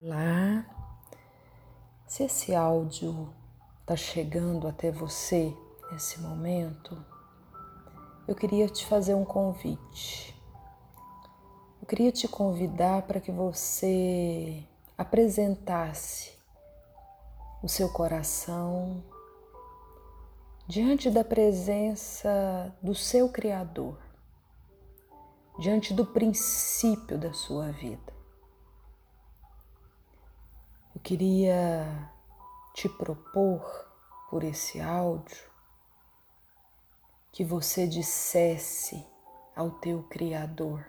Olá, se esse áudio está chegando até você nesse momento, eu queria te fazer um convite. Eu queria te convidar para que você apresentasse o seu coração diante da presença do seu Criador, diante do princípio da sua vida. Eu queria te propor por esse áudio que você dissesse ao teu Criador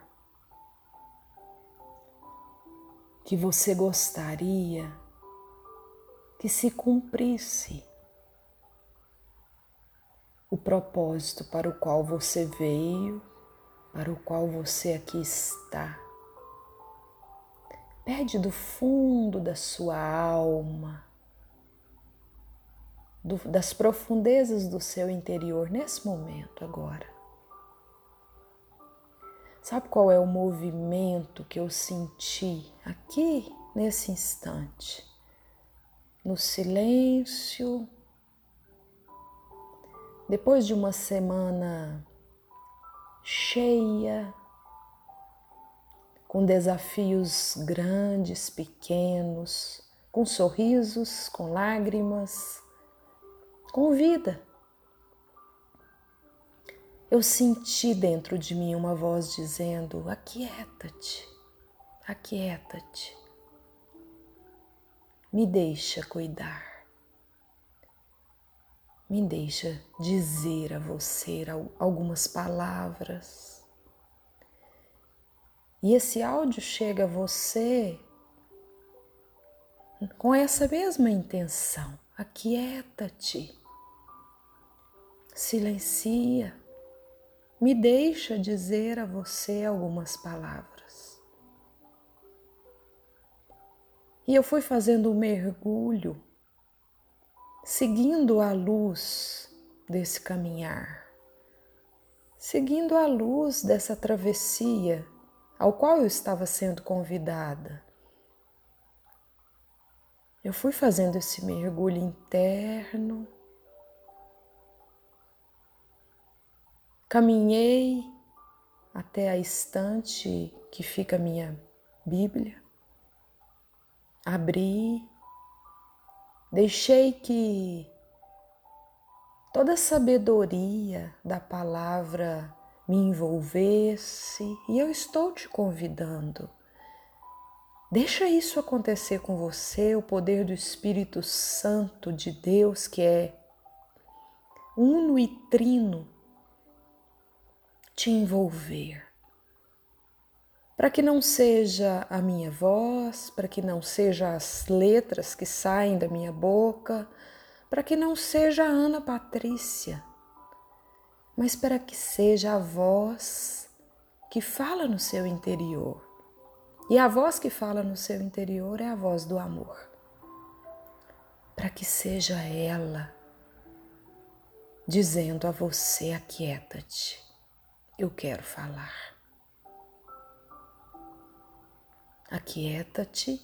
que você gostaria que se cumprisse o propósito para o qual você veio, para o qual você aqui está Pede do fundo da sua alma, do, das profundezas do seu interior nesse momento agora. Sabe qual é o movimento que eu senti aqui nesse instante? No silêncio, depois de uma semana cheia com desafios grandes, pequenos, com sorrisos, com lágrimas, com vida. Eu senti dentro de mim uma voz dizendo: Aquieta-te, aquieta-te, me deixa cuidar, me deixa dizer a você algumas palavras e esse áudio chega a você com essa mesma intenção. Aquieta-te, silencia, me deixa dizer a você algumas palavras. E eu fui fazendo um mergulho, seguindo a luz desse caminhar, seguindo a luz dessa travessia ao qual eu estava sendo convidada. Eu fui fazendo esse mergulho interno, caminhei até a estante que fica a minha Bíblia, abri, deixei que toda a sabedoria da palavra me envolvesse e eu estou te convidando. Deixa isso acontecer com você, o poder do Espírito Santo de Deus, que é uno e trino, te envolver. Para que não seja a minha voz, para que não seja as letras que saem da minha boca, para que não seja a Ana Patrícia, mas para que seja a voz que fala no seu interior. E a voz que fala no seu interior é a voz do amor. Para que seja ela dizendo a você: aquieta-te, eu quero falar. Aquieta-te,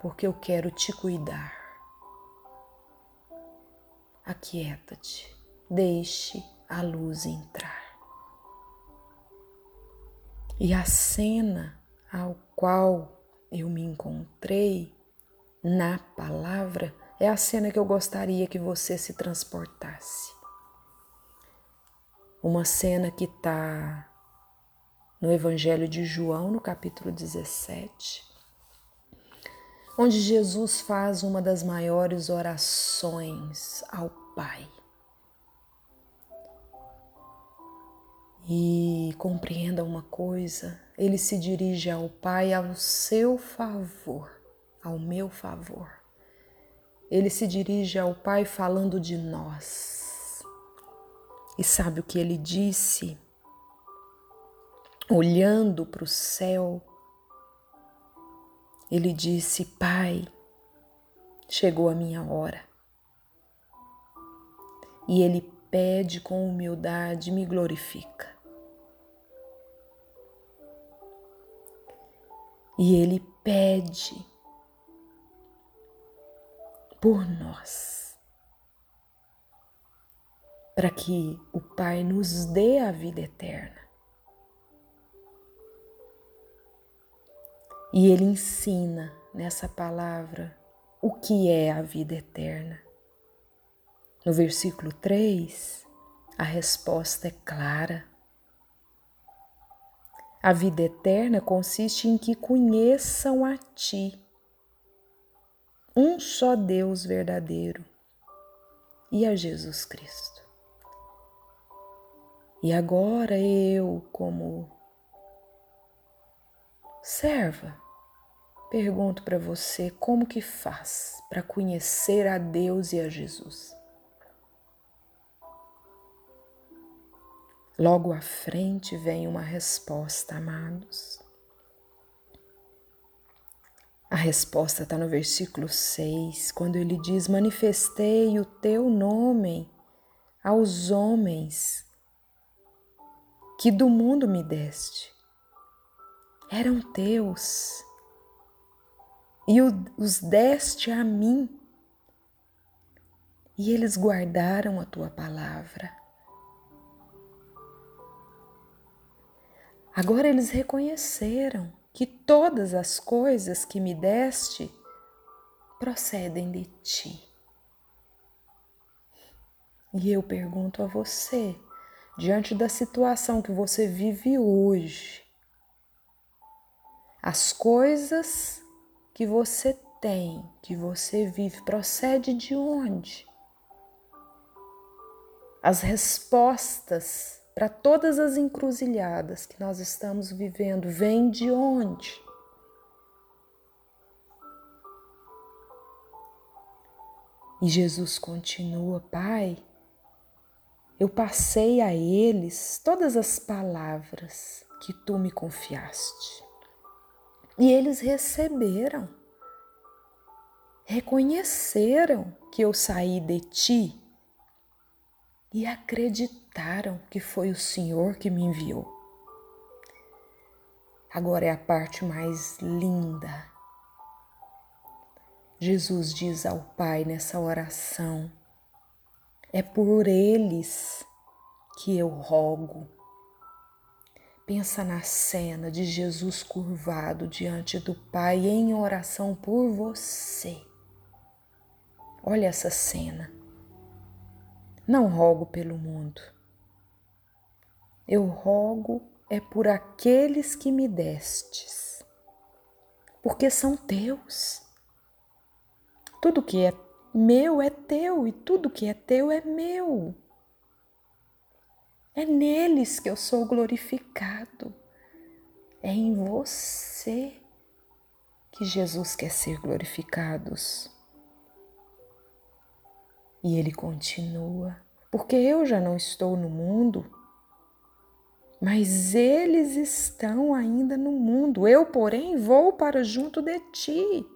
porque eu quero te cuidar. Aquieta-te, deixe a luz entrar. E a cena ao qual eu me encontrei na palavra é a cena que eu gostaria que você se transportasse. Uma cena que está no Evangelho de João, no capítulo 17, onde Jesus faz uma das maiores orações ao Pai. E compreenda uma coisa: ele se dirige ao Pai ao seu favor, ao meu favor. Ele se dirige ao Pai falando de nós. E sabe o que ele disse? Olhando para o céu, ele disse: Pai, chegou a minha hora. E ele pede com humildade, me glorifica. E ele pede por nós, para que o Pai nos dê a vida eterna. E ele ensina nessa palavra o que é a vida eterna. No versículo 3, a resposta é clara. A vida eterna consiste em que conheçam a Ti, um só Deus verdadeiro, e a Jesus Cristo. E agora eu, como serva, pergunto para você como que faz para conhecer a Deus e a Jesus. Logo à frente vem uma resposta, amados. A resposta está no versículo 6, quando ele diz: Manifestei o teu nome aos homens que do mundo me deste. Eram teus e os deste a mim, e eles guardaram a tua palavra. Agora eles reconheceram que todas as coisas que me deste procedem de ti. E eu pergunto a você, diante da situação que você vive hoje, as coisas que você tem, que você vive, procede de onde? As respostas para todas as encruzilhadas que nós estamos vivendo vem de onde? E Jesus continua, Pai, eu passei a eles todas as palavras que tu me confiaste. E eles receberam, reconheceram que eu saí de ti e acreditaram que foi o Senhor que me enviou. Agora é a parte mais linda. Jesus diz ao Pai nessa oração: é por eles que eu rogo. Pensa na cena de Jesus curvado diante do Pai em oração por você. Olha essa cena. Não rogo pelo mundo. Eu rogo é por aqueles que me destes, porque são teus. Tudo que é meu é teu e tudo que é teu é meu. É neles que eu sou glorificado. É em você que Jesus quer ser glorificados. E ele continua: Porque eu já não estou no mundo, mas eles estão ainda no mundo. Eu, porém, vou para junto de ti,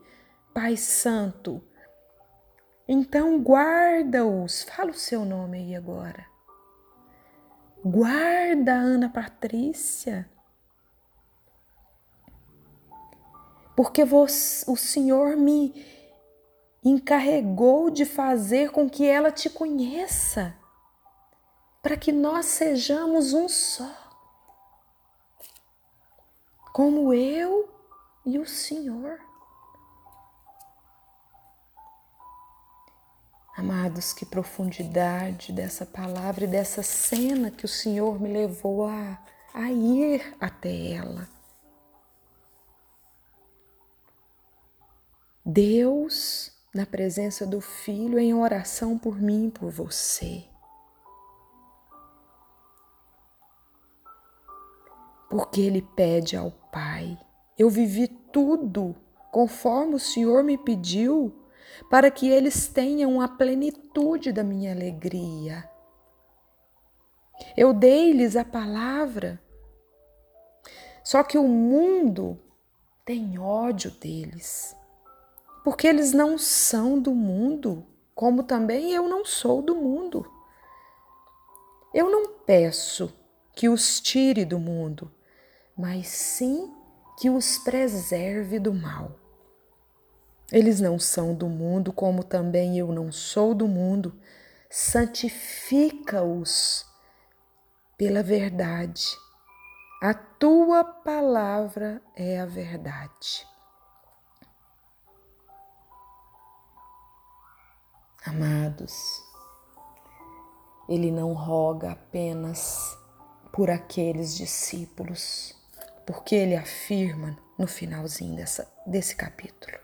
Pai Santo. Então guarda-os. Fala o seu nome aí agora. Guarda Ana Patrícia. Porque o Senhor me encarregou de fazer com que ela te conheça, para que nós sejamos um só, como eu e o Senhor. Amados, que profundidade dessa palavra e dessa cena que o Senhor me levou a, a ir até ela. Deus na presença do Filho em oração por mim e por você. Porque ele pede ao Pai: Eu vivi tudo conforme o Senhor me pediu, para que eles tenham a plenitude da minha alegria. Eu dei-lhes a palavra, só que o mundo tem ódio deles porque eles não são do mundo, como também eu não sou do mundo. Eu não peço que os tire do mundo, mas sim que os preserve do mal. Eles não são do mundo, como também eu não sou do mundo. Santifica-os pela verdade. A tua palavra é a verdade. Amados, ele não roga apenas por aqueles discípulos, porque ele afirma no finalzinho dessa, desse capítulo.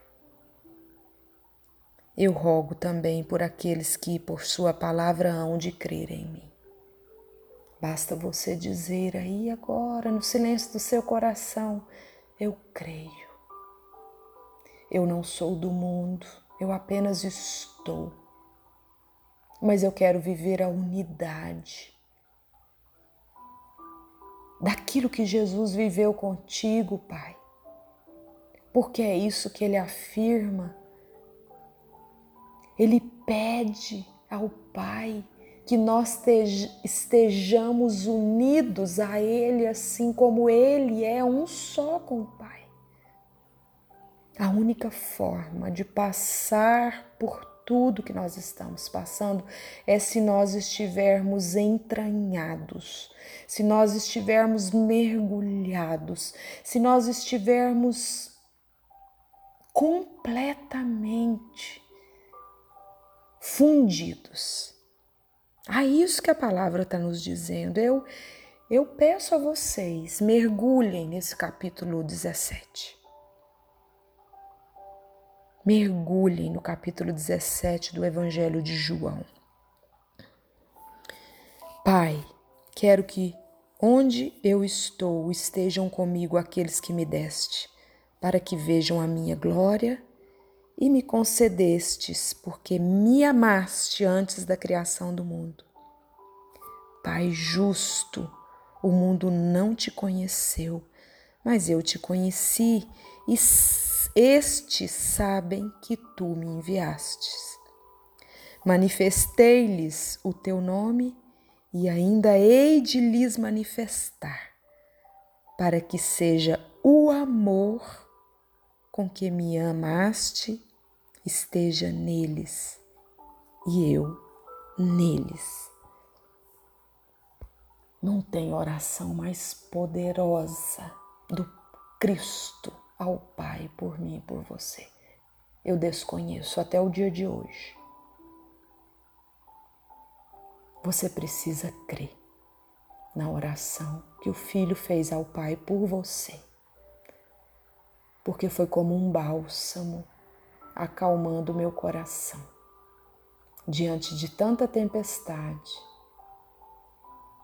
Eu rogo também por aqueles que, por Sua palavra, hão de crer em mim. Basta você dizer aí agora, no silêncio do seu coração: Eu creio. Eu não sou do mundo, eu apenas estou. Mas eu quero viver a unidade daquilo que Jesus viveu contigo, Pai. Porque é isso que ele afirma. Ele pede ao Pai que nós estejamos unidos a Ele, assim como Ele é um só com o Pai. A única forma de passar por tudo que nós estamos passando é se nós estivermos entranhados, se nós estivermos mergulhados, se nós estivermos completamente fundidos a isso que a palavra está nos dizendo. Eu, eu peço a vocês, mergulhem nesse capítulo 17. Mergulhem no capítulo 17 do Evangelho de João. Pai, quero que onde eu estou estejam comigo aqueles que me deste, para que vejam a minha glória e me concedestes, porque me amaste antes da criação do mundo. Pai justo, o mundo não te conheceu, mas eu te conheci e estes sabem que tu me enviastes. Manifestei-lhes o teu nome e ainda hei de lhes manifestar, para que seja o amor com que me amaste esteja neles e eu neles. Não tem oração mais poderosa do Cristo ao Pai por mim e por você. Eu desconheço até o dia de hoje. Você precisa crer na oração que o Filho fez ao Pai por você, porque foi como um bálsamo acalmando meu coração. Diante de tanta tempestade,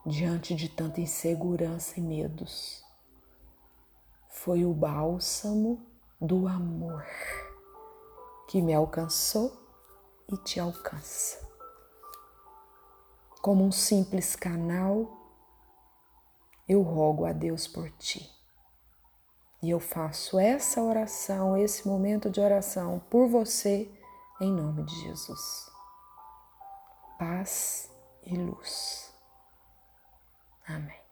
diante de tanta insegurança e medos, foi o bálsamo do amor que me alcançou e te alcança. Como um simples canal, eu rogo a Deus por ti. E eu faço essa oração, esse momento de oração por você, em nome de Jesus. Paz e luz. Amém.